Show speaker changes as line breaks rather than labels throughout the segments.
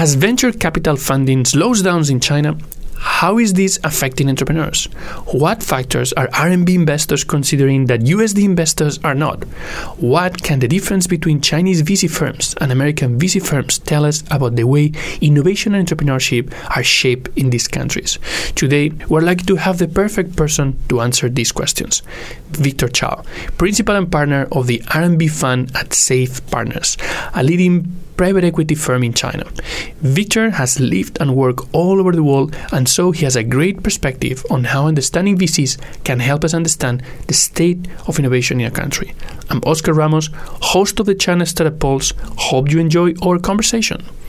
As venture capital funding slows down in China, how is this affecting entrepreneurs? What factors are RMB investors considering that USD investors are not? What can the difference between Chinese VC firms and American VC firms tell us about the way innovation and entrepreneurship are shaped in these countries? Today, we're lucky to have the perfect person to answer these questions. Victor Chao, principal and partner of the RMB fund at SAIF Partners, a leading private equity firm in China. Victor has lived and worked all over the world, and so he has a great perspective on how understanding VCs can help us understand the state of innovation in a country. I'm Oscar Ramos, host of the China Startup Pulse. Hope you enjoy our conversation.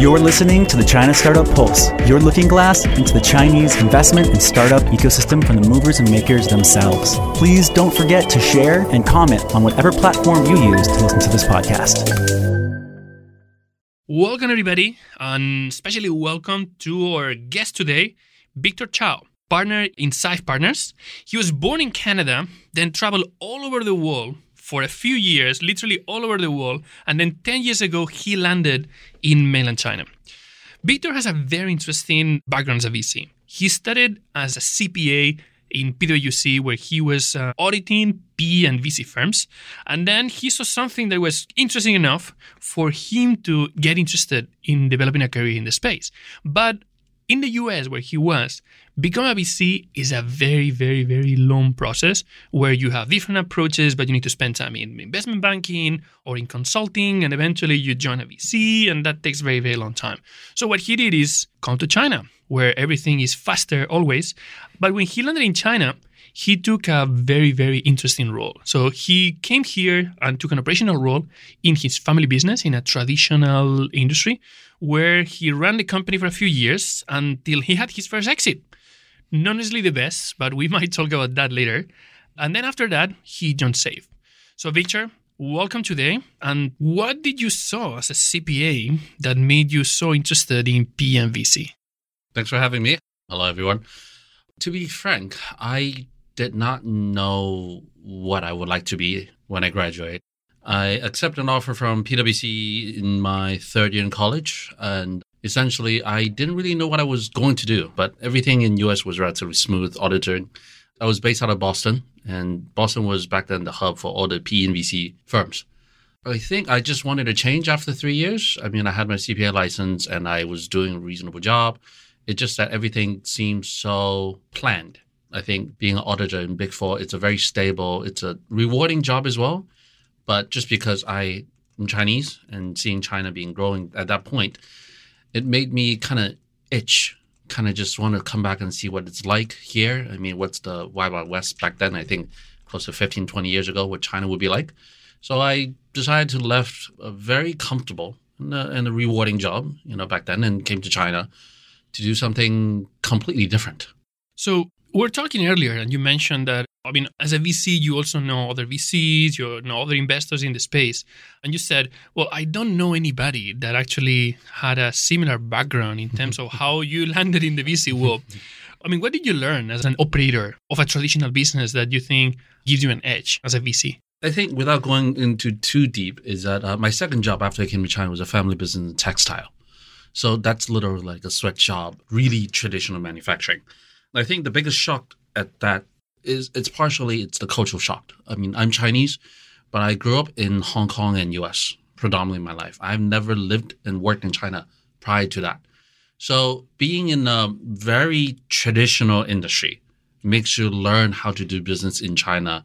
You're listening to the China Startup Pulse, your looking glass into the Chinese investment and startup ecosystem from the movers and makers themselves. Please don't forget to share and comment on whatever platform you use to listen to this podcast.
Welcome, everybody, and especially welcome to our guest today, Victor Chow, partner in SAIF Partners. He was born in Canada, then traveled all over the world for a few years, literally all over the world, and then 10 years ago, he landed in mainland China. Victor has a very interesting background as a VC. He studied as a CPA in PwC, where he was uh, auditing PE and VC firms. And then he saw something that was interesting enough for him to get interested in developing a career in the space. But in the US, where he was, become a VC is a very, very, very long process where you have different approaches, but you need to spend time in investment banking or in consulting, and eventually you join a VC, and that takes very, very long time. So what he did is come to China, where everything is faster always. But when he landed in China, he took a very, very interesting role. So he came here and took an operational role in his family business in a traditional industry where he ran the company for a few years until he had his first exit. Not necessarily the best, but we might talk about that later. And then after that, he joined SAIF. So, Victor, welcome today. And what did you saw as a CPA that made you so interested in PMVC?
Thanks for having me. Hello, everyone. To be frank, I did not know what I would like to be when I graduate. I accepted an offer from PwC in my third year in college, and essentially I didn't really know what I was going to do. But everything in US was relatively smooth auditing. I was based out of Boston, and Boston was back then the hub for all the PE and VC firms. I think I just wanted to change after three years. I mean, I had my CPA license and I was doing a reasonable job. It's just that everything seemed so planned. I think being an auditor in Big Four, it's a very stable, it's a rewarding job as well. But just because I am Chinese and seeing China being growing at that point, it made me kind of itch, kind of just want to come back and see what it's like here. I mean, what's the Wild Wild West back then? I think close to 15, 20 years ago, what China would be like. So I decided to left a very comfortable and a, and a rewarding job, you know, back then and came to China to do something completely different.
So we are talking earlier, and you mentioned that, I mean, as a VC, you also know other VCs, you know other investors in the space. And you said, well, I don't know anybody that actually had a similar background in terms of how you landed in the VC world. I mean, what did you learn as an operator of a traditional business that you think gives you an edge as a VC?
I think without going into too deep, is that uh, my second job after I came to China was a family business in textile. So that's literally like a sweatshop, really traditional manufacturing. I think the biggest shock at that is it's partially it's the cultural shock. I mean, I'm Chinese, but I grew up in Hong Kong and US predominantly in my life. I've never lived and worked in China prior to that. So being in a very traditional industry makes you learn how to do business in China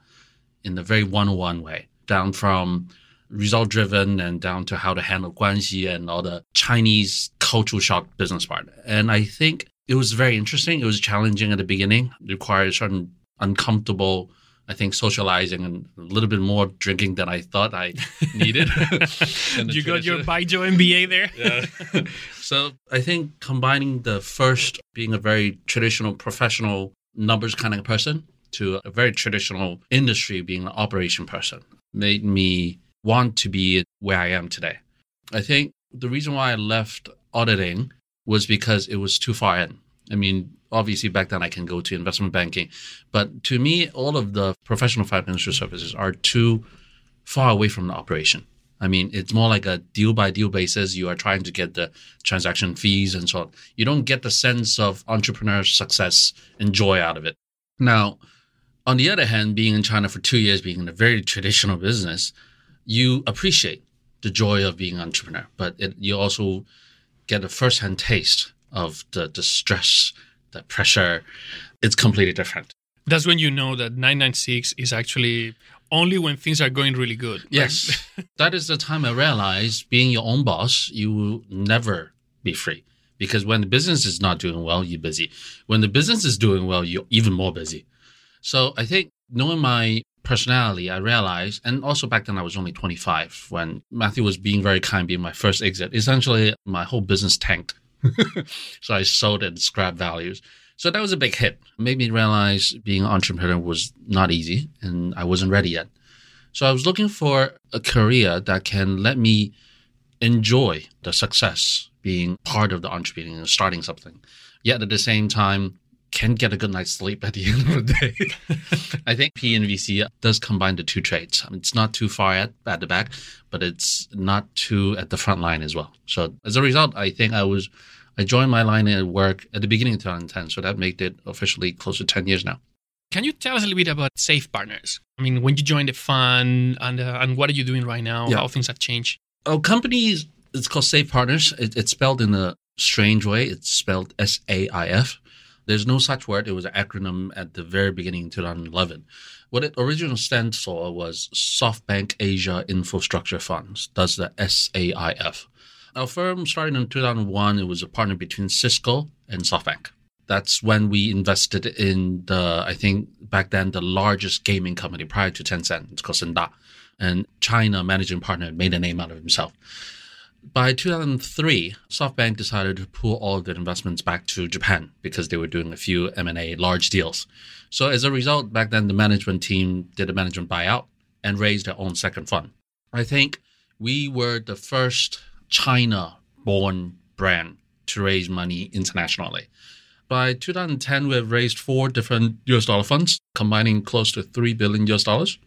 in a very one-on-one way, down from result driven and down to how to handle guanxi and all the Chinese cultural shock business part. And I think it was very interesting. It was challenging at the beginning. It required certain uncomfortable, I think, socializing and a little bit more drinking than I thought I needed.
you got your Baijiu MBA there.
yeah. so I think combining the first being a very traditional professional numbers kind of person to a very traditional industry, being an operation person, made me want to be where I am today. I think the reason why I left auditing was because it was too far in. I mean, obviously back then I can go to investment banking, but to me, all of the professional financial services are too far away from the operation. I mean, it's more like a deal by deal basis. You are trying to get the transaction fees and so on. You don't get the sense of entrepreneur success and joy out of it. Now, on the other hand, being in China for two years, being in a very traditional business, you appreciate the joy of being an entrepreneur, but it, you also get a first-hand taste of the, the stress, the pressure. It's completely different.
That's when you know that 996 is actually only when things are going really good.
Yes. that is the time I realized being your own boss, you will never be free. Because when the business is not doing well, you're busy. When the business is doing well, you're even more busy. So I think knowing my personality, I realized, and also back then I was only 25 when Matthew was being very kind, being my first exit. Essentially, my whole business tanked. so I sold and scrap values. So that was a big hit. Made me realize being an entrepreneur was not easy and I wasn't ready yet. So I was looking for a career that can let me enjoy the success being part of the entrepreneur and starting something. Yet at the same time, can get a good night's sleep at the end of the day. I think P and VC does combine the two traits. It's not too far at, at the back, but it's not too at the front line as well. So as a result, I think I was I joined my line at work at the beginning of 2010, so that made it officially close to 10 years now.
Can you tell us a little bit about SAIF Partners? I mean, when you joined the fund and uh, and what are you doing right now?
Yeah.
How things have changed?
Our company is it's called SAIF Partners. It, it's spelled in a strange way. It's spelled S A I F. There's no such word. It was an acronym at the very beginning in 2011. What it originally stands for was SoftBank Asia Infrastructure Funds. That's the SAIF. Our firm started in 2001. It was a partner between Cisco and SoftBank. That's when we invested in the, I think back then, the largest gaming company prior to Tencent. It's called Shanda. And China managing partner made a name out of himself. By 2003, SoftBank decided to pull all of their investments back to Japan because they were doing a few M&A large deals. So as a result, back then the management team did a management buyout and raised their own second fund. I think we were the first China-born brand to raise money internationally. By 2010, we have raised four different US dollar funds, combining close to 3 billion US dollars.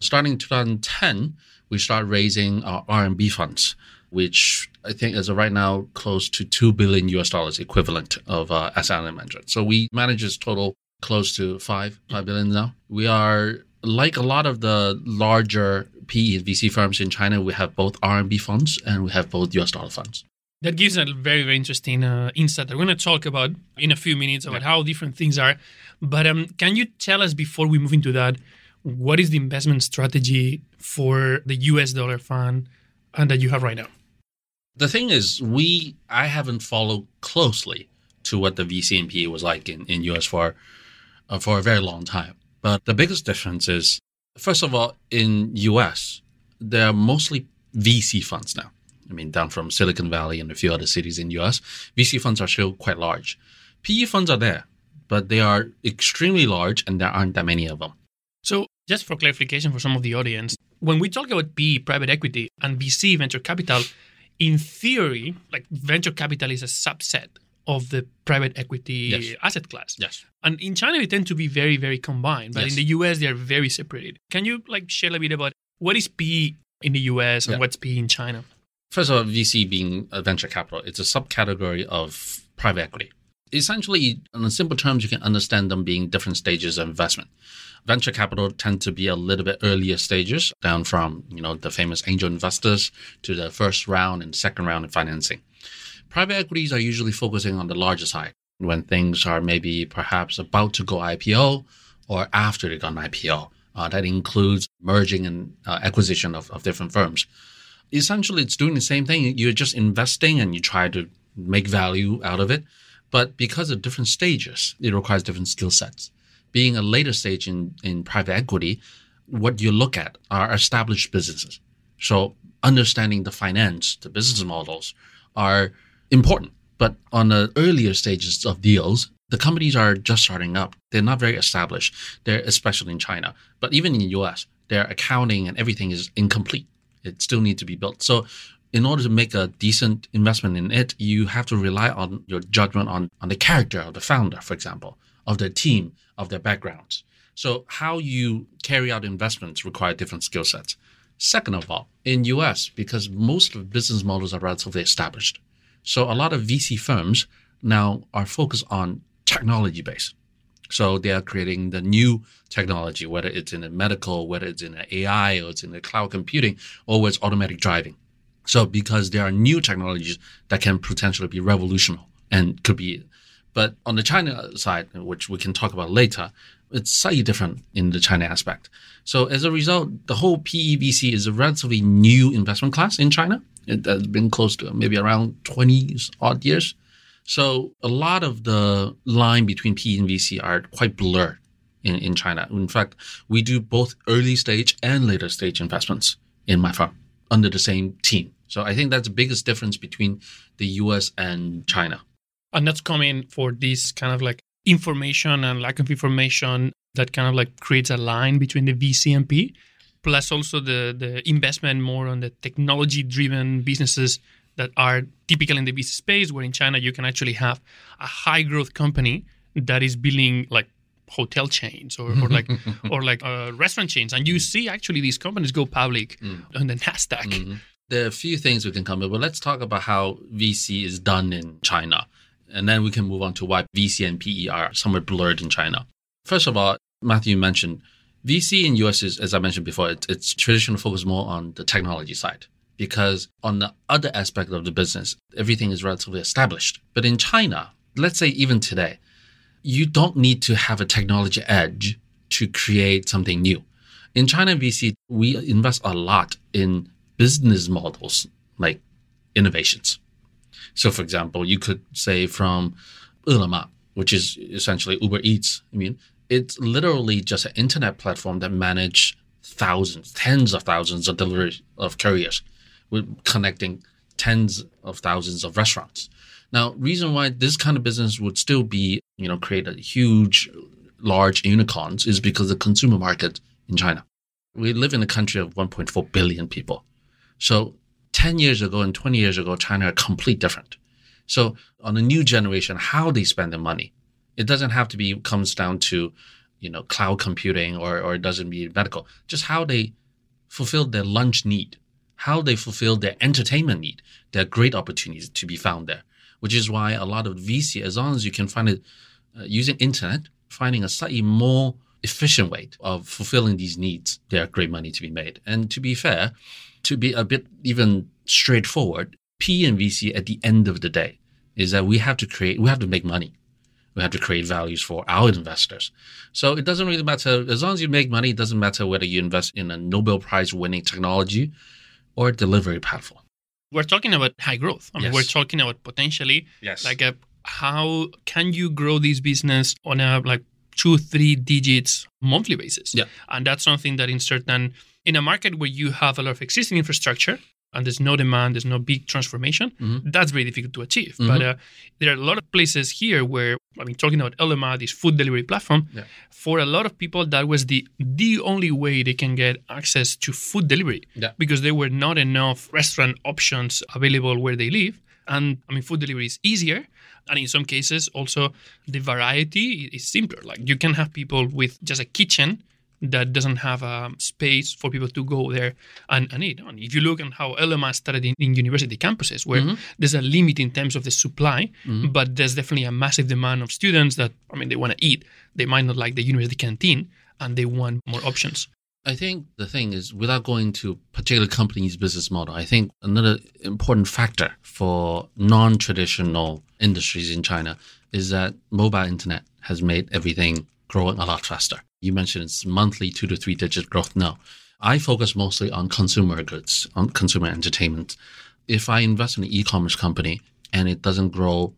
Starting in 2010, we start raising our RMB funds, which I think is right now close to 2 billion US dollars equivalent of uh, asset under management. So we manage this total close to 5, 5 billion now. We are like a lot of the larger PE and VC firms in China, we have both RMB funds and we have both US dollar funds.
That gives a very, very interesting uh, insight. We're going to talk about in a few minutes about how different things are. But um, can you tell us before we move into that, what is the investment strategy for the US dollar fund and that you have right now?
The thing is, we I haven't followed closely to what the VC and PE was like in, in US for uh, for a very long time. But the biggest difference is, first of all, in US, there are mostly VC funds now. I mean, down from Silicon Valley and a few other cities in US, VC funds are still quite large. PE funds are there, but they are extremely large and there aren't that many of them.
So, just for clarification for some of the audience, when we talk about PE, private equity, and VC, venture capital, in theory, like venture capital is a subset of the private equity
Yes.
asset class.
Yes.
And in China, they tend to be very, very combined. But in the US, they are very separated. Can you like share a bit about what is PE in the US and
Yeah.
what's PE in China?
First of all, VC being a venture capital, it's a subcategory of private equity. Essentially, in simple terms, you can understand them being different stages of investment. Venture capital tend to be a little bit earlier stages, down from you know the famous angel investors to the first round and second round of financing. Private equities are usually focusing on the larger side when things are maybe perhaps about to go IPO or after they got an IPO. Uh, that includes merging and uh, acquisition of, of different firms essentially it's doing the same thing. You're just investing and you try to make value out of it. But because of different stages, it requires different skill sets. Being a later stage in, in private equity, what you look at are established businesses. So understanding the finance, the business models are important. But on the earlier stages of deals, the companies are just starting up. They're not very established. They're especially in China, but even in the US, their accounting and everything is incomplete. It still needs to be built. So in order to make a decent investment in it, you have to rely on your judgment on, on the character of the founder, for example, of their team, of their backgrounds. So how you carry out investments require different skill sets. Second of all, in US, because most of business models are relatively established. So a lot of VC firms now are focused on technology base. So they are creating the new technology, whether it's in the medical, whether it's in the AI, or it's in the cloud computing, or it's automatic driving. So because there are new technologies that can potentially be revolutionary and could be, but on the China side, which we can talk about later, it's slightly different in the China aspect. So as a result, the whole PEVC is a relatively new investment class in China. It has been close to maybe around 20 odd years. So a lot of the line between PE and VC are quite blurred in, in China. In fact, we do both early stage and later stage investments in my firm under the same team. So I think that's the biggest difference between the US and China.
And that's coming for this kind of like information and lack of information that kind of like creates a line between the VC and P, plus also the the investment more on the technology driven businesses that are typical in the VC space, where in China you can actually have a high growth company that is building like hotel chains or, or like or like uh, restaurant chains, and you see actually these companies go public
Mm.
on the Nasdaq.
Mhm. There are a few things we can come up with. Let's talk about how VC is done in China. And then we can move on to why VC and PE are somewhat blurred in China. First of all, Matthew mentioned VC in US is, as I mentioned before, it's, it's traditionally focused more on the technology side because on the other aspect of the business, everything is relatively established. But in China, let's say even today, you don't need to have a technology edge to create something new. In China VC, we invest a lot in business models like innovations. So, for example, you could say from Ele.me, which is essentially Uber Eats. I mean, it's literally just an internet platform that manages thousands, tens of thousands of delivery of couriers, with connecting tens of thousands of restaurants. Now, reason why this kind of business would still be, you know, create a huge, large unicorns is because the consumer market in China. We live in a country of 1.4 billion people. So 10 years ago and 20 years ago, China are complete different. So on a new generation, how they spend their money, it doesn't have to be comes down to, you know, cloud computing or, or it doesn't be medical, just how they fulfill their lunch need, how they fulfill their entertainment need. There are great opportunities to be found there, which is why a lot of VC, as long as you can find it uh, using internet, finding a slightly more efficient way of fulfilling these needs, there are great money to be made. And to be fair, to be a bit even straightforward, P and VC at the end of the day is that we have to create, we have to make money. We have to create values for our investors. So it doesn't really matter, as long as you make money, it doesn't matter whether you invest in a Nobel Prize winning technology or a delivery platform.
We're talking about high growth. I mean,
Yes.
we're talking about potentially
Yes.
like a, how can you grow this business on a like two, three digits monthly basis?
Yeah.
And that's something that in certain in a market where you have a lot of existing infrastructure and there's no demand, there's no big transformation,
Mhm.
that's very difficult to achieve.
Mhm.
But uh, there are a lot of places here where I mean, talking about Ele.me, this food delivery platform,
Yeah.
for a lot of people, that was the the only way they can get access to food delivery
Yeah.
because there were not enough restaurant options available where they live. And I mean, food delivery is easier. And in some cases, also the variety is simpler. Like you can have people with just a kitchen that doesn't have a space for people to go there and, and eat. And if you look at how Ele.me started in, in university campuses, where mm-hmm. there's a limit in terms of the supply, mm-hmm. but there's definitely a massive demand of students that, I mean, they want to eat. They might not like the university canteen and they want more options.
I think the thing is, without going to particular company's business model, I think another important factor for non-traditional industries in China is that mobile internet has made everything growing a lot faster. You mentioned it's monthly two to three digit growth now. I focus mostly on consumer goods, on consumer entertainment. If I invest in an e-commerce company and it doesn't grow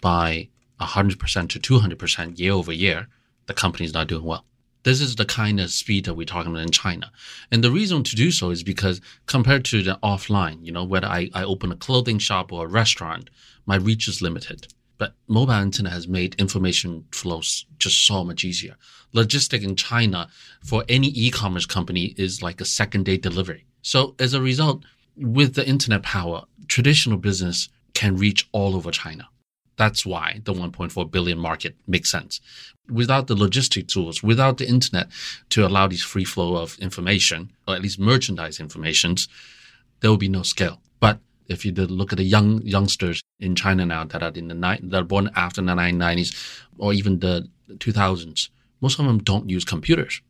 by 100% to 200% year over year, the company's not doing well. This is the kind of speed that we're talking about in China. And the reason to do so is because compared to the offline, you know, whether I, I open a clothing shop or a restaurant, my reach is limited. But mobile internet has made information flows just so much easier. Logistic in China for any e-commerce company is like a second day delivery. So as a result, with the internet power, traditional business can reach all over China. That's why the 1.4 billion market makes sense. Without the logistic tools, without the internet to allow this free flow of information, or at least merchandise informations, there will be no scale. But if you look at the young youngsters in China now that are in the ni- that are born after the 1990s or even the 2000s, most of them don't use computers.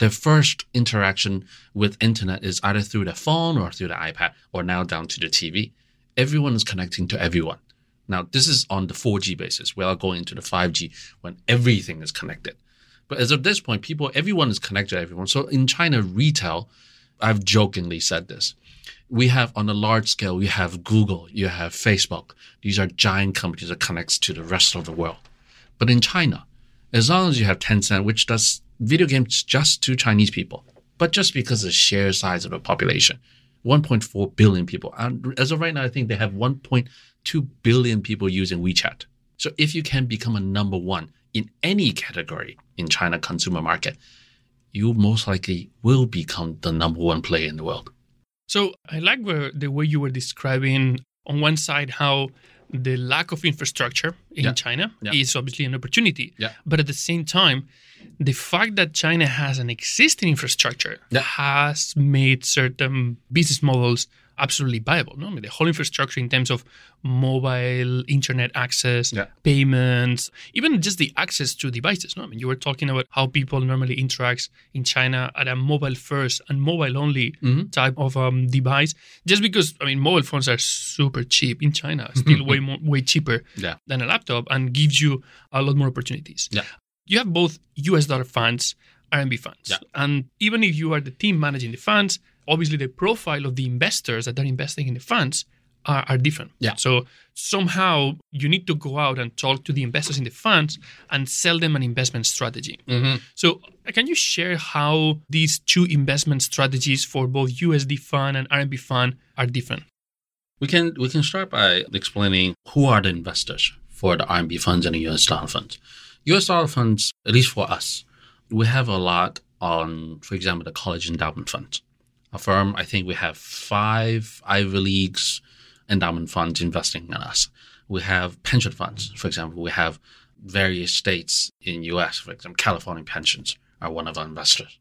Their first interaction with internet is either through the phone or through the iPad or now down to the TV. Everyone is connecting to everyone. Now, this is on the 4G basis. We are going into the 5G when everything is connected. But as of this point, people, everyone is connected to everyone. So in China, retail, I've jokingly said this. We have on a large scale, we have Google, you have Facebook. These are giant companies that connects to the rest of the world. But in China, as long as you have Tencent, which does video games just to Chinese people, but just because of the sheer size of the population, 1.4 billion people. And as of right now, I think they have 1.2 billion people using WeChat. So if you can become a number one in any category in China consumer market, you most likely will become the number one player in the world.
So I like where, the way you were describing on one side how the lack of infrastructure in
Yeah.
China
Yeah.
is obviously an opportunity.
Yeah.
But at the same time, the fact that China has an existing infrastructure has made certain business models absolutely viable. No, I mean, the whole infrastructure in terms of mobile internet access,
Yeah.
payments, even just the access to devices. No, I mean, you were talking about how people normally interact in China at a mobile first and mobile only
Mm-hmm.
type of um, device. Just because I mean, mobile phones are super cheap in China, still way more, way cheaper
Yeah.
than a laptop, and gives you a lot more opportunities.
Yeah.
You have both US dollar funds, RMB funds,
Yeah.
and even if you are the team managing the funds, obviously the profile of the investors that are investing in the funds are, are different.
Yeah.
So somehow you need to go out and talk to the investors in the funds and sell them an investment strategy.
Mm-hmm.
So can you share how these two investment strategies for both USD fund and RMB fund are different?
We can we can start by explaining who are the investors for the RMB funds and the US dollar funds. US dollar funds, at least for us, we have a lot on, for example, the college endowment funds. A firm, I think we have five Ivy Leagues endowment funds investing in us. We have pension funds, for example. We have various states in US, for example, California pensions are one of our investors.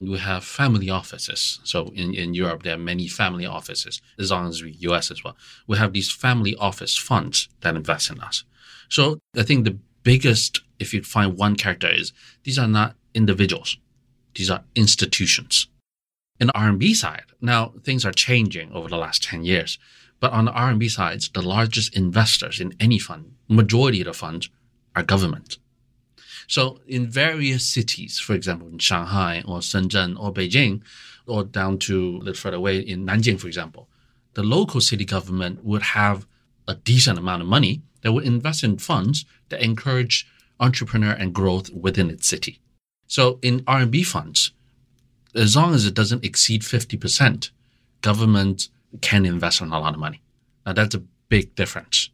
We have family offices. So in, in Europe, there are many family offices, as long as US as well. We have these family office funds that invest in us. So I think the biggest, if you find one character, is these are not individuals. These are institutions. In the RMB side, now things are changing over the last 10 years. But on the RMB side, the largest investors in any fund, majority of the funds are government. So in various cities, for example, in Shanghai or Shenzhen or Beijing, or down to a little further away in Nanjing, for example, the local city government would have a decent amount of money that would invest in funds that encourage entrepreneur and growth within its city. So in RMB funds, as long as it doesn't exceed 50%, government can invest in a lot of money. Now that's a big difference.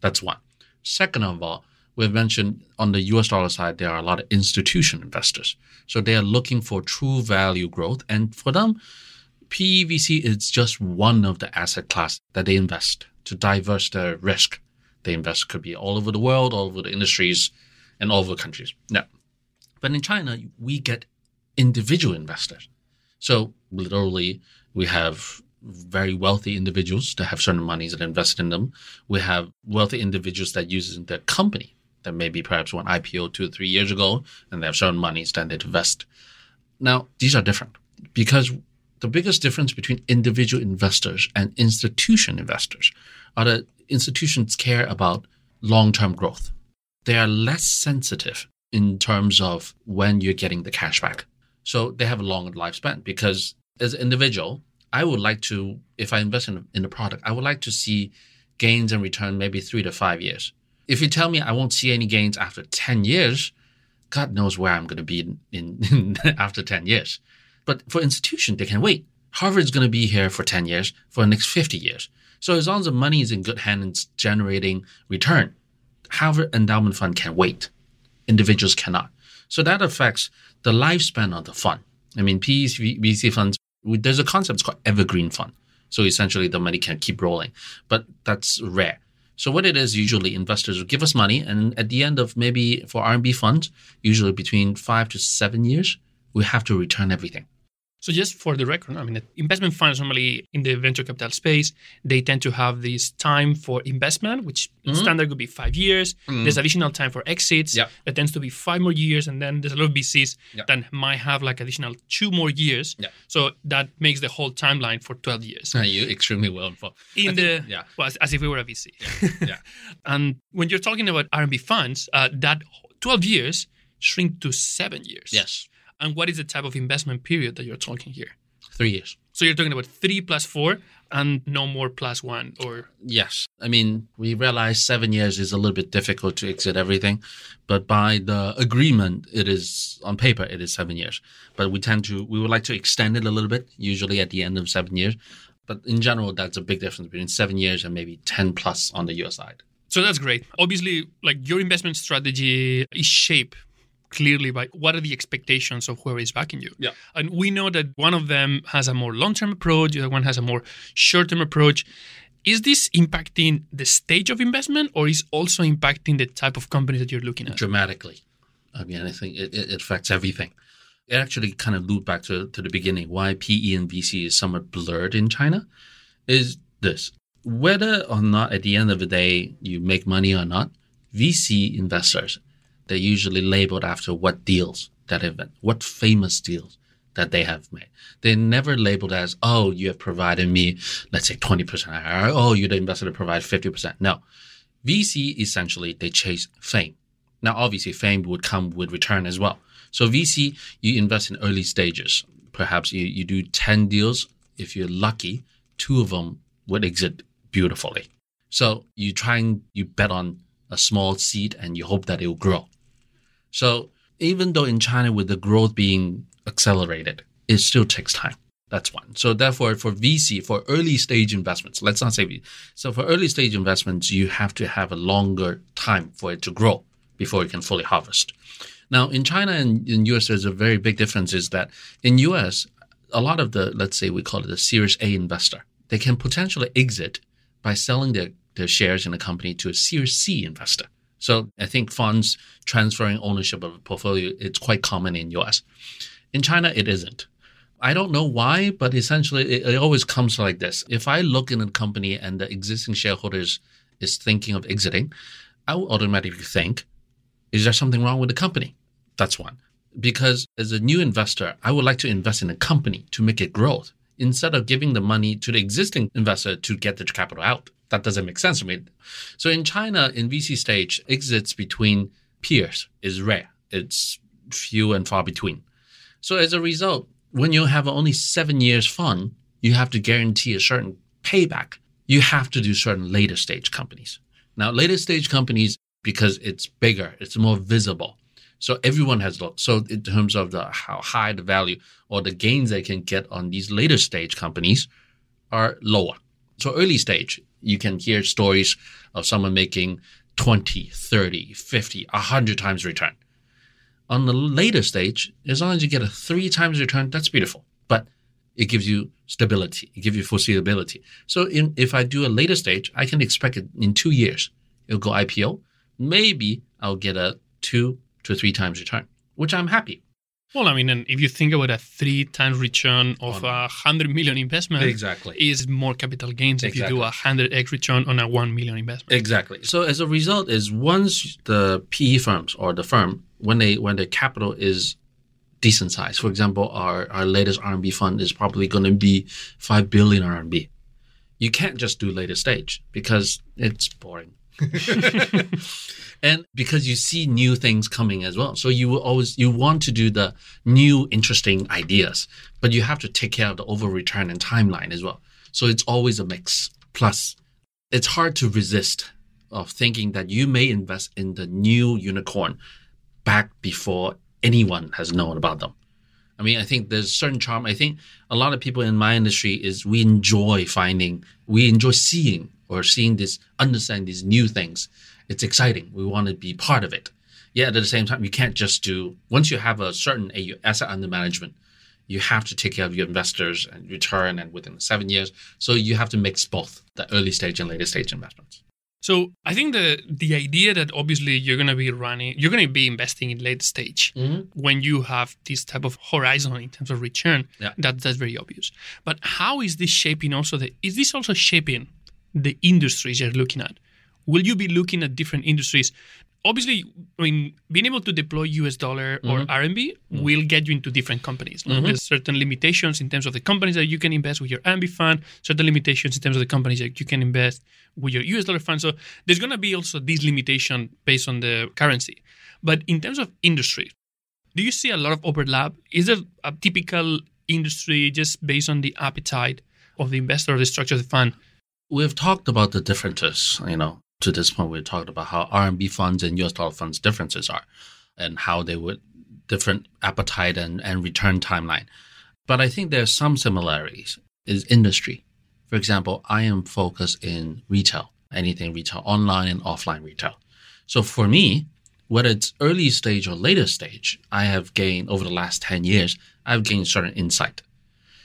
That's one. Second of all, we've mentioned on the US dollar side, there are a lot of institution investors. So they are looking for true value growth. And for them, PEVC is just one of the asset class that they invest to diverse their risk. They invest could be all over the world, all over the industries, and all over countries. Now, but in China, we get individual investors. So literally, we have very wealthy individuals that have certain monies that invest in them. We have wealthy individuals that use their company that maybe perhaps went IPO two or three years ago, and they have certain monies that they invest. Now, these are different because the biggest difference between individual investors and institution investors are that institutions care about long-term growth. They are less sensitive in terms of when you're getting the cash back. So they have a longer lifespan because as an individual, I would like to, if I invest in, in a product, I would like to see gains and return maybe three to five years. If you tell me I won't see any gains after 10 years, God knows where I'm going to be in, in, after 10 years. But for institution, they can wait. Harvard's going to be here for 10 years, for the next 50 years. So as long as the money is in good hands and generating return, Harvard Endowment Fund can wait. Individuals cannot. So that affects the lifespan of the fund. I mean, PEs, VC funds, there's a concept called evergreen fund. So essentially the money can keep rolling, but that's rare. So what it is, usually investors will give us money and at the end of maybe for RMB funds, usually between five to seven years, we have to return everything.
So just for the record, I mean, investment funds normally in the venture capital space, they tend to have this time for investment, which standard could be five years. There's additional time for exits.
Yep.
That tends to be five more years, and then there's a lot of VCs
Yep.
that might have like additional two more years.
Yep.
So that makes the whole timeline for 12 years.
Uh, you extremely well informed.
In
I
the
think- yeah.
well, as, as if we were a VC.
yeah.
and when you're talking about RMB funds, uh, that 12 years shrink to seven years.
Yes.
And what is the type of investment period that you're talking here?
Three years.
So you're talking about three plus four and no more plus one or
Yes. I mean, we realize seven years is a little bit difficult to exit everything, but by the agreement, it is on paper, it is seven years. But we tend to, we would like to extend it a little bit, usually at the end of seven years. But in general, that's a big difference between seven years and maybe 10 plus on the US side.
So that's great. Obviously, like your investment strategy is shaped clearly by what are the expectations of whoever is backing you.
Yeah.
And we know that one of them has a more long-term approach, the other one has a more short-term approach. Is this impacting the stage of investment or is also impacting the type of company that you're looking at?
dramatically. I mean, I think it, it affects everything. It actually kind of looped back to, to the beginning. Why PE and VC is somewhat blurred in China is this. Whether or not at the end of the day you make money or not, VC investors, they're usually labeled after what deals that have been, what famous deals that they have made. They're never labeled as, oh, you have provided me, let's say 20% IRR. Oh, you're the investor that provides 50%. No. VC essentially, they chase fame. Now, obviously, fame would come with return as well. So VC, you invest in early stages. Perhaps you, you do 10 deals. If you're lucky, two of them would exit beautifully. So you try and you bet on a small seed and you hope that it will grow. So even though in China with the growth being accelerated, it still takes time. That's one. So therefore, for VC, for early stage investments, let's not say V. So for early stage investments, you have to have a longer time for it to grow before you can fully harvest. Now, in China and in US, there's a very big difference is that in US, a lot of the, let's say we call it the Series A investor, they can potentially exit by selling their, their shares in a company to a Series C investor. So I think funds transferring ownership of a portfolio, it's quite common in US. In China, it isn't. I don't know why, but essentially it, it always comes like this. If I look in a company and the existing shareholders is thinking of exiting, I will automatically think, is there something wrong with the company? That's one. Because as a new investor, I would like to invest in a company to make it growth instead of giving the money to the existing investor to get the capital out. That doesn't make sense to me. So in China, in VC stage, exits between peers is rare. It's few and far between. So as a result, when you have only seven years fund, you have to guarantee a certain payback. You have to do certain later stage companies. Now, later stage companies, because it's bigger, it's more visible. So everyone has looked. So in terms of the how high the value or the gains they can get on these later stage companies are lower. So early stage, you can hear stories of someone making 20, 30, 50, 100 times return. On the later stage, as long as you get a three times return, that's beautiful. But it gives you stability. It gives you foreseeability. So in, if I do a later stage, I can expect it in two years. It'll go IPO. Maybe I'll get a two to three times return, which I'm happy.
Well, I mean, and if you think about a three times return of a hundred million investment,
Exactly.
is more capital gains if you do a hundred x return on a one million investment.
Exactly. So as a result is once the PE firms or the firm, when they, when the capital is decent size, for example, our, our latest RMB fund is probably going to be 5 billion RMB. You can't just do later stage because it's boring. and because you see new things coming as well. So you always, you want to do the new interesting ideas, but you have to take care of the over return and timeline as well. So it's always a mix. Plus, it's hard to resist of thinking that you may invest in the new unicorn back before anyone has known about them. I mean, I think there's certain charm. I think a lot of people in my industry is we enjoy finding, we enjoy seeing or seeing this, understand these new things It's exciting. We want to be part of it. Yet at the same time, you can't just do, once you have a certain AU, asset under management, you have to take care of your investors and return and within seven years. So you have to mix both the early stage and later stage investments.
So I think the the idea that obviously you're going to be running, you're going to be investing in late stage mm-hmm. when you have this type of horizon in terms of return.
Yeah.
That that's very obvious. But how is this shaping also the? Is this also shaping the industries you're looking at? Will you be looking at different industries? Obviously, I mean, being able to deploy US dollar or mm-hmm. RMB mm-hmm. will get you into different companies. Like, mm-hmm. There's certain limitations in terms of the companies that you can invest with your RMB fund, certain limitations in terms of the companies that you can invest with your US dollar fund. So there's going to be also this limitation based on the currency. But in terms of industry, do you see a lot of overlap? Is there a typical industry just based on the appetite of the investor or the structure of the fund?
We've talked about the differences, you know, to this point, we've talked about how RMB funds and US dollar funds differences are and how they would different appetite and, and return timeline. But I think there's some similarities is industry. For example, I am focused in retail, anything retail, online and offline retail. So for me, whether it's early stage or later stage, I have gained over the last 10 years, I've gained certain insight.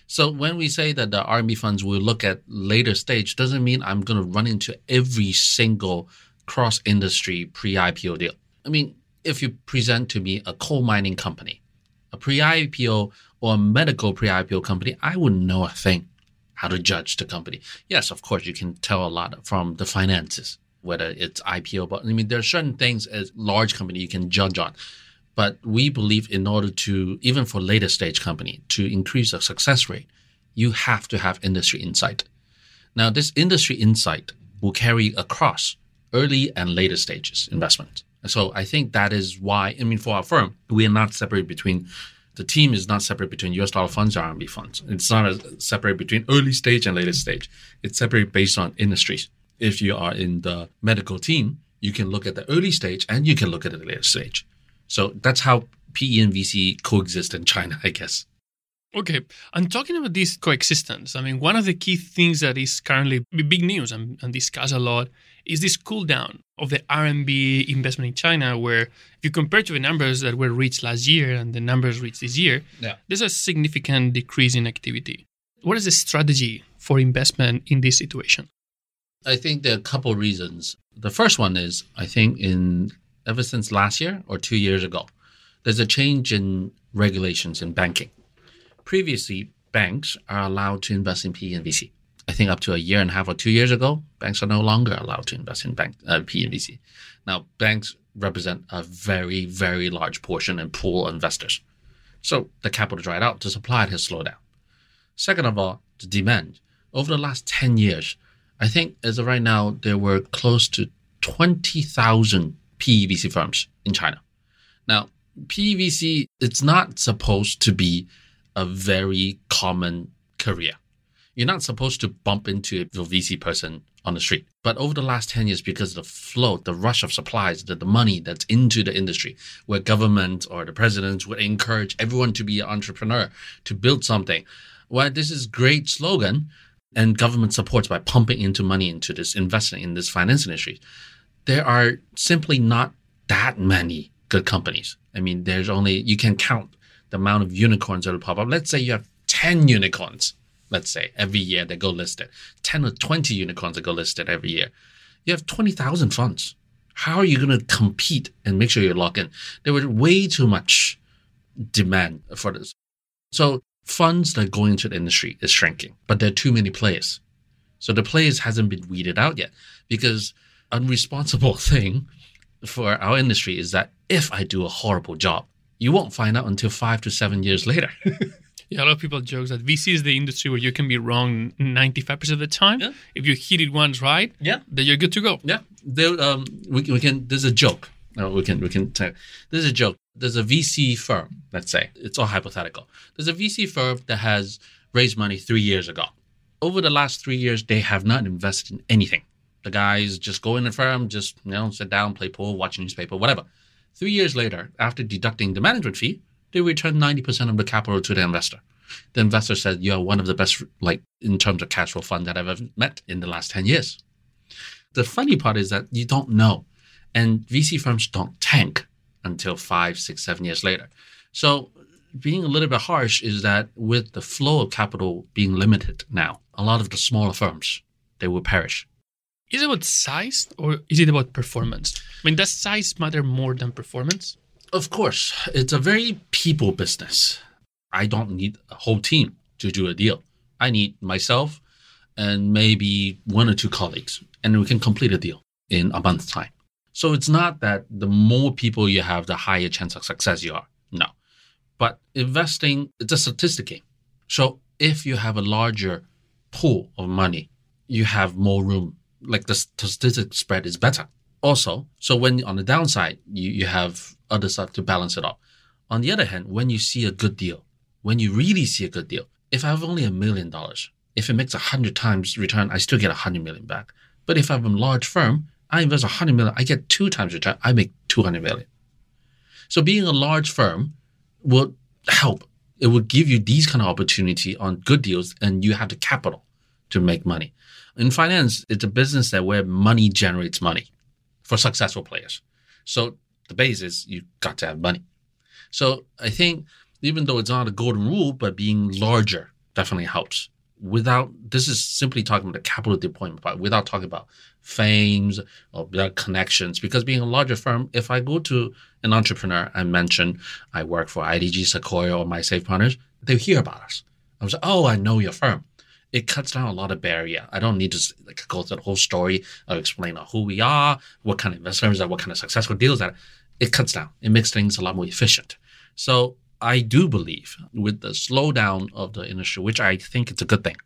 So when we say that the RMB funds will look at later stage, doesn't mean I'm going to run into every single cross industry pre IPO deal. I mean, if you present to me a coal mining company, a pre IPO or a medical pre IPO company, I wouldn't know a thing how to judge the company. Yes, of course, you can tell a lot from the finances, whether it's IPO, but I mean, there are certain things as large company you can judge on. But we believe in order to, even for later stage company, to increase the success rate, you have to have industry insight. Now, this industry insight will carry across early and later stages investment. So I think that is why, I mean, for our firm, we are not separate between, the team is not separate between US dollar funds and RMB funds. It's not a, separate between early stage and later stage. It's separate based on industries. If you are in the medical team, you can look at the early stage and you can look at the later stage. So that's how PE and VC coexist in China, I guess.
Okay, and talking about this coexistence, I mean, one of the key things that is currently big news and, and discussed a lot is this cool down of the RMB investment in China, where if you compare to the numbers that were reached last year and the numbers reached this year,
Yeah.
there's a significant decrease in activity. What is the strategy for investment in this situation?
I think there are a couple of reasons. The first one is I think in ever since last year or two years ago, there's a change in regulations in banking. Previously, banks are allowed to invest in PE and VC. I think up to a year and a half or two years ago, banks are no longer allowed to invest in bank uh, PE and VC. Now, banks represent a very, very large portion and pool of investors. So the capital dried out, the supply has slowed down. Second of all, the demand. Over the last 10 years, I think as of right now, there were close to 20,000 PEVC firms in China. Now, PEVC, it's not supposed to be a very common career. You're not supposed to bump into a VC person on the street. But over the last 10 years, because of the flow, the rush of supplies, the, the money that's into the industry, where government or the presidents would encourage everyone to be an entrepreneur, to build something. Well, this is great slogan and government supports by pumping into money into this investing in this finance industry. There are simply not that many good companies. I mean, there's only, you can count the amount of unicorns that will pop up. Let's say you have 10 unicorns, let's say, every year that go listed, 10 or 20 unicorns that go listed every year. You have 20,000 funds. How are you going to compete and make sure you lock in? There was way too much demand for this. So funds that go into the industry is shrinking, but there are too many players. So the players hasn't been weeded out yet because unresponsible thing for our industry is that if I do a horrible job, you won't find out until five to seven years later.
Yeah, a lot of people joke that VC is the industry where you can be wrong 95% of the time.
Yeah.
If you hit it once right,
Yeah.
then you're good to go.
Yeah, there, um, we, we can. There's a joke. No, we can we can. Tell. There's a joke. There's a VC firm. Let's say it's all hypothetical. There's a VC firm that has raised money three years ago. Over the last three years, they have not invested in anything. The guys just go in the firm, just you know, sit down, play pool, watch newspaper, whatever. Three years later, after deducting the management fee, they return ninety percent of the capital to the investor. The investor said, "You are one of the best, like in terms of cash flow fund that I've ever met in the last ten years." The funny part is that you don't know And VC firms don't tank until five, six, seven years later. So being a little bit harsh is that with the flow of capital being limited now, a lot of the smaller firms, they will perish.
Is it about size or is it about performance? I mean, does size matter more than performance?
Of course, it's a very people business. I don't need a whole team to do a deal. I need myself and maybe one or two colleagues, and we can complete a deal in a month's time. So it's not that the more people you have, the higher chance of success you are. No. But investing, it's a statistic game. So if you have a larger pool of money, you have more room. Like the statistic spread is better. Also, so when on the downside, you, you have other stuff to balance it out. On the other hand, when you see a good deal, when you really see a good deal, if I have only a million dollars, if it makes a hundred times return, I still get a hundred million back. But if I'm a large firm, I invest a hundred million, I get two times return, I make 200 million. So being a large firm will help. It will give you these kind of opportunity on good deals and you have the capital to make money. In finance, it's a business that where money generates money for successful players. So the base is you got to have money. So I think even though it's not a golden rule, but being larger definitely helps. Without this is simply talking about the capital deployment part, without talking about fames or connections. Because being a larger firm, if I go to an entrepreneur and mention I work for IDG, Sequoia, or my SAIF Partners, they hear about us. I was like, oh, I know your firm. It cuts down a lot of barrier. I don't need to like, go through the whole story of explain who we are, what kind of investors are, what kind of successful deals that. It cuts down. It makes things a lot more efficient. So I do believe with the slowdown of the industry, which I think it's a good thing,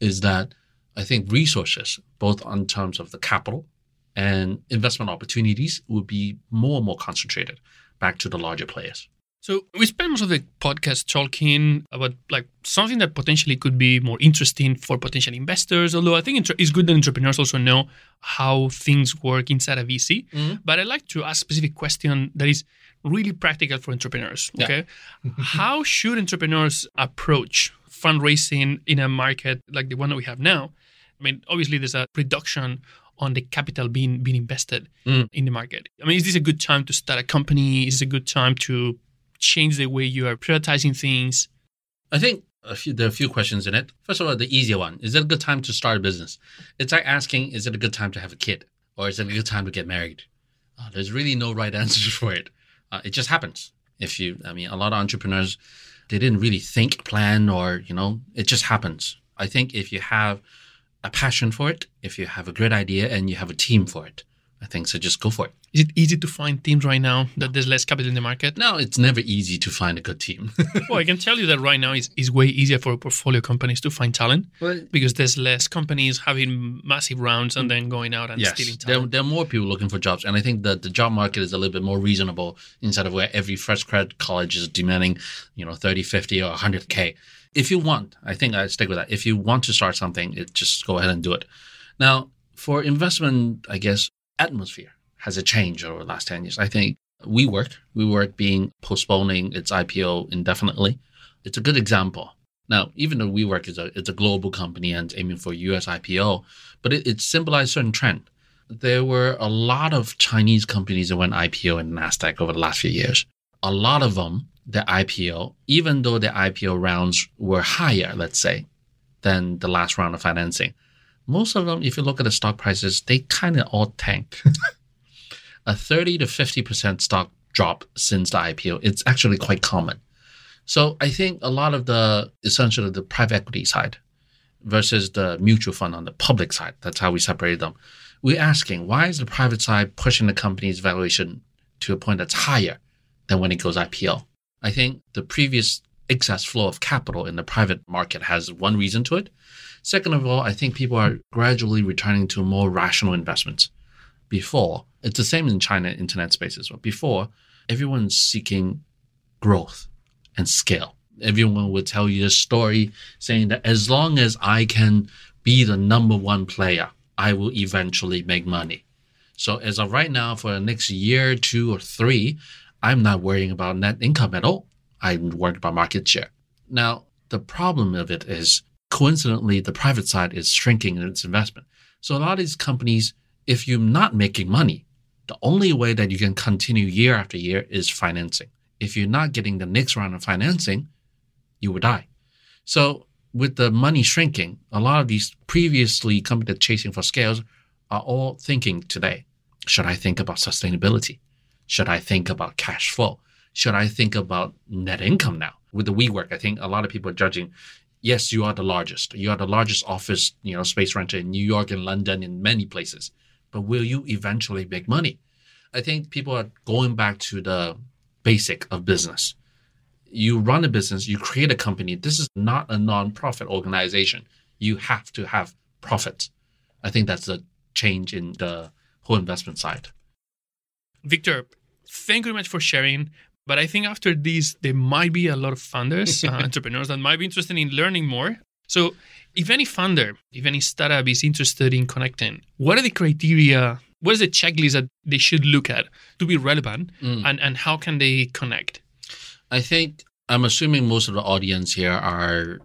is that I think resources, both on terms of the capital and investment opportunities, will be more and more concentrated back to the larger players.
So we spend most of the podcast talking about like something that potentially could be more interesting for potential investors. Although I think it's good that entrepreneurs also know how things work inside a VC. Mm-hmm. But I'd like to ask a specific question that is really practical for entrepreneurs. Okay, yeah. how should entrepreneurs approach fundraising in a market like the one that we have now? I mean, obviously there's a reduction on the capital being being invested mm. in the market. I mean, is this a good time to start a company? Is this a good time to change the way you are prioritizing things?
I think few, there are a few questions in it. First of all, the easier one is it a good time to start a business? It's like asking, is it a good time to have a kid? Or is it a good time to get married? Uh, there's really no right answer for it. Uh, it just happens. If you, I mean, a lot of entrepreneurs, they didn't really think, plan, or, you know, it just happens. I think if you have a passion for it, if you have a great idea and you have a team for it, I think so. Just go for it.
Is it easy to find teams right now that there's less capital in the market?
No, it's never easy to find a good team.
well, I can tell you that right now it's, it's way easier for portfolio companies to find talent well, because there's less companies having massive rounds and mm. then going out and
yes,
stealing
talent. There, there are more people looking for jobs. And I think that the job market is a little bit more reasonable instead of where every fresh grad college is demanding, you know, 30, 50 or 100K. If you want, I think I stick with that. If you want to start something, it, just go ahead and do it. Now, for investment, I guess atmosphere has a change over the last 10 years. I think WeWork, WeWork being postponing its IPO indefinitely, it's a good example. Now, even though WeWork is a, it's a global company and aiming for US IPO, but it, it symbolized a certain trend. There were a lot of Chinese companies that went IPO in NASDAQ over the last few years. A lot of them, the IPO, even though the IPO rounds were higher, let's say, than the last round of financing, most of them, if you look at the stock prices, they kind of all tank. a 30 to 50% stock drop since the IPO, it's actually quite common. So I think a lot of the essentially the private equity side versus the mutual fund on the public side, that's how we separate them. We're asking why is the private side pushing the company's valuation to a point that's higher than when it goes IPO? I think the previous excess flow of capital in the private market has one reason to it. Second of all, I think people are gradually returning to more rational investments. Before, it's the same in China internet space as well. Before, everyone's seeking growth and scale. Everyone would tell you a story saying that as long as I can be the number one player, I will eventually make money. So as of right now, for the next year, two or three, I'm not worrying about net income at all. I'm worried about market share. Now, the problem of it is coincidentally, the private side is shrinking in its investment. So a lot of these companies, if you're not making money, The only way that you can continue year after year is financing. If you're not getting the next round of financing, you will die. So with the money shrinking, a lot of these previously companies chasing for scales are all thinking today, should I think about sustainability? Should I think about cash flow? Should I think about net income now? With the WeWork, I think a lot of people are judging, yes, you are the largest. You are the largest office, you know, space renter in New York and London in many places. But will you eventually make money? I think people are going back to the basic of business. You run a business, you create a company. This is not a non-profit organization. You have to have profits. I think that's a change in the whole investment side.
Victor, thank you very much for sharing. But I think after this, there might be a lot of funders, uh, entrepreneurs that might be interested in learning more. So, if any funder, if any startup is interested in connecting, what are the criteria? What is the checklist that they should look at to be relevant,
Mm.
and, and how can they connect?
I think I'm assuming most of the audience here are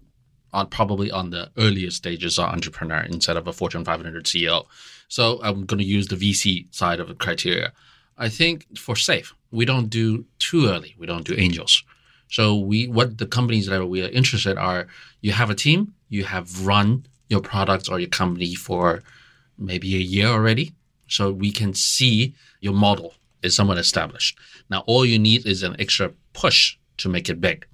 on probably on the earlier stages of entrepreneur instead of a Fortune 500 CEO. So I'm going to use the VC side of the criteria. I think for SAIF, we don't do too early. We don't do angels. So we what the companies that we are interested are you have a team, you have run your products or your company for maybe a year already. So we can see your model is somewhat established. Now all you need is an extra push to make it big.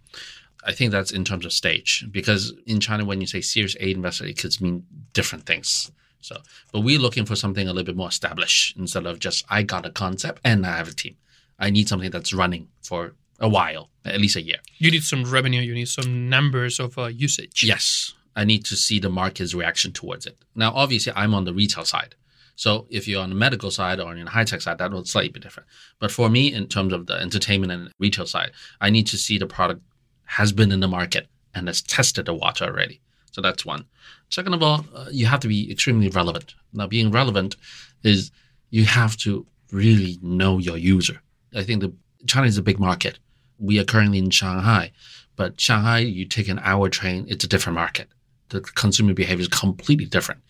I think that's in terms of stage because in China, when you say Series A investor, it could mean different things. So, but we're looking for something a little bit more established instead of just I got a concept and I have a team. I need something that's running for a while, at least a year.
You need some revenue, you need some numbers of uh, usage.
Yes, I need to see the market's reaction towards it. Now, obviously, I'm on the retail side. So if you're on the medical side or on the high tech side, that will slightly be different. But for me, in terms of the entertainment and retail side, I need to see the product has been in the market and has tested the water already. So that's one. Second of all, uh, you have to be extremely relevant. Now, being relevant is you have to really know your user. I think the China is a big market. We are currently in Shanghai, but Shanghai, you take an hour train, it's a different market. The consumer behavior is completely different.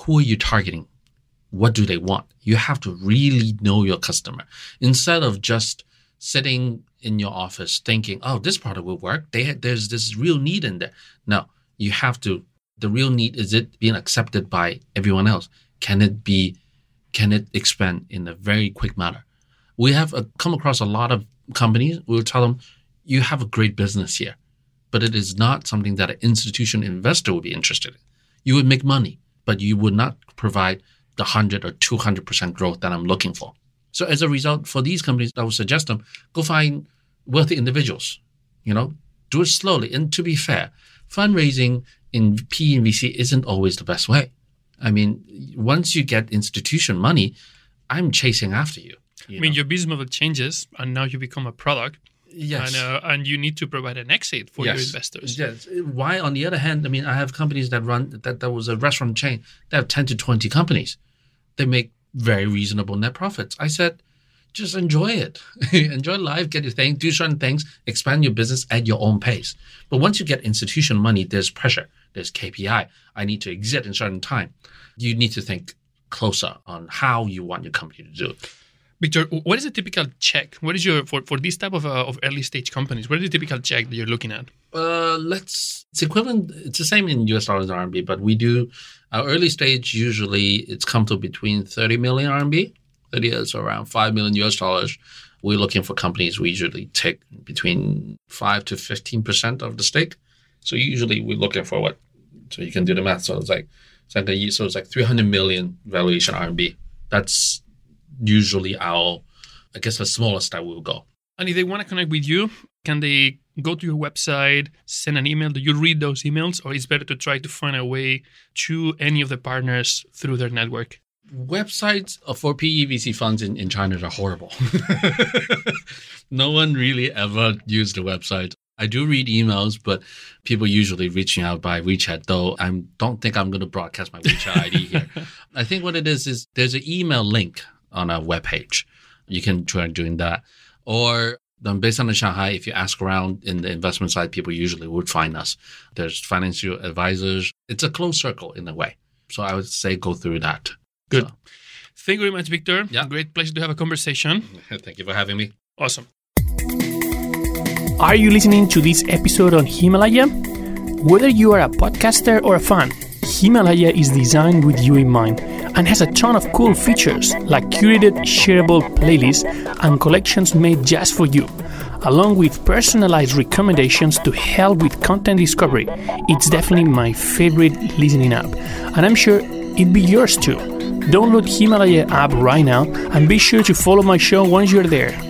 Who are you targeting? What do they want? You have to really know your customer instead of just sitting in your office thinking, "Oh, this product will work." They, there's this real need in there. No, you have to. The real need is it being accepted by everyone else? Can it be? Can it expand in a very quick manner? We have uh, come across a lot of companies. We'll tell them, "You have a great business here, but it is not something that an institution investor would be interested in. You would make money, but you would not provide the hundred or two hundred percent growth that I'm looking for." So as a result, for these companies, I would suggest them go find wealthy individuals. You know, do it slowly. And to be fair, fundraising in P and VC isn't always the best way. I mean, once you get institution money, I'm chasing after you.
I mean,
know.
your business model changes, and now you become a product,
yes.
and, uh, and you need to provide an exit for your investors.
Yes. Why, on the other hand, I mean, I have companies that run that that was a restaurant chain. They have ten to twenty companies. They make very reasonable net profits. I said, just enjoy it, enjoy life, get your thing, do certain things, expand your business at your own pace. But once you get institution money, there's pressure, there's KPI. I need to exit in certain time. You need to think closer on how you want your company to do it.
Victor, what is a typical check? What is your for, for this type of uh, of early stage companies? What is the typical check that you're looking at?
Uh, let's. It's equivalent. It's the same in US dollars and RMB, but we do our early stage. Usually, it's come to between thirty million RMB. Thirty is around five million US dollars. We're looking for companies. We usually take between five to fifteen percent of the stake. So usually, we're looking for what? So you can do the math. So it's like, so it's like three hundred million valuation RMB. That's usually our, I guess, the smallest that we'll go.
And if they want to connect with you, can they go to your website, send an email? Do you read those emails, or it's better to try to find a way to any of the partners through their network?
websites for PEVC funds in, in China are horrible. no one really ever used the website. I do read emails, but people usually reaching out by WeChat, though I don't think I'm going to broadcast my WeChat ID here. I think what it is is there's an email link on a webpage. You can try doing that. Or then based on the Shanghai, if you ask around in the investment side, people usually would find us. There's financial advisors. It's a closed circle in a way. So I would say go through that.
Good.
So-
Thank you very much, Victor.
Yeah.
Great pleasure to have a conversation.
Thank you for having me.
Awesome. Are you listening to this episode on Himalaya? Whether you are a podcaster or a fan, Himalaya is designed with you in mind and has a ton of cool features like curated, shareable playlists and collections made just for you, along with personalized recommendations to help with content discovery. It's definitely my favorite listening app, and I'm sure it'd be yours too. Download Himalaya app right now and be sure to follow my show once you're there.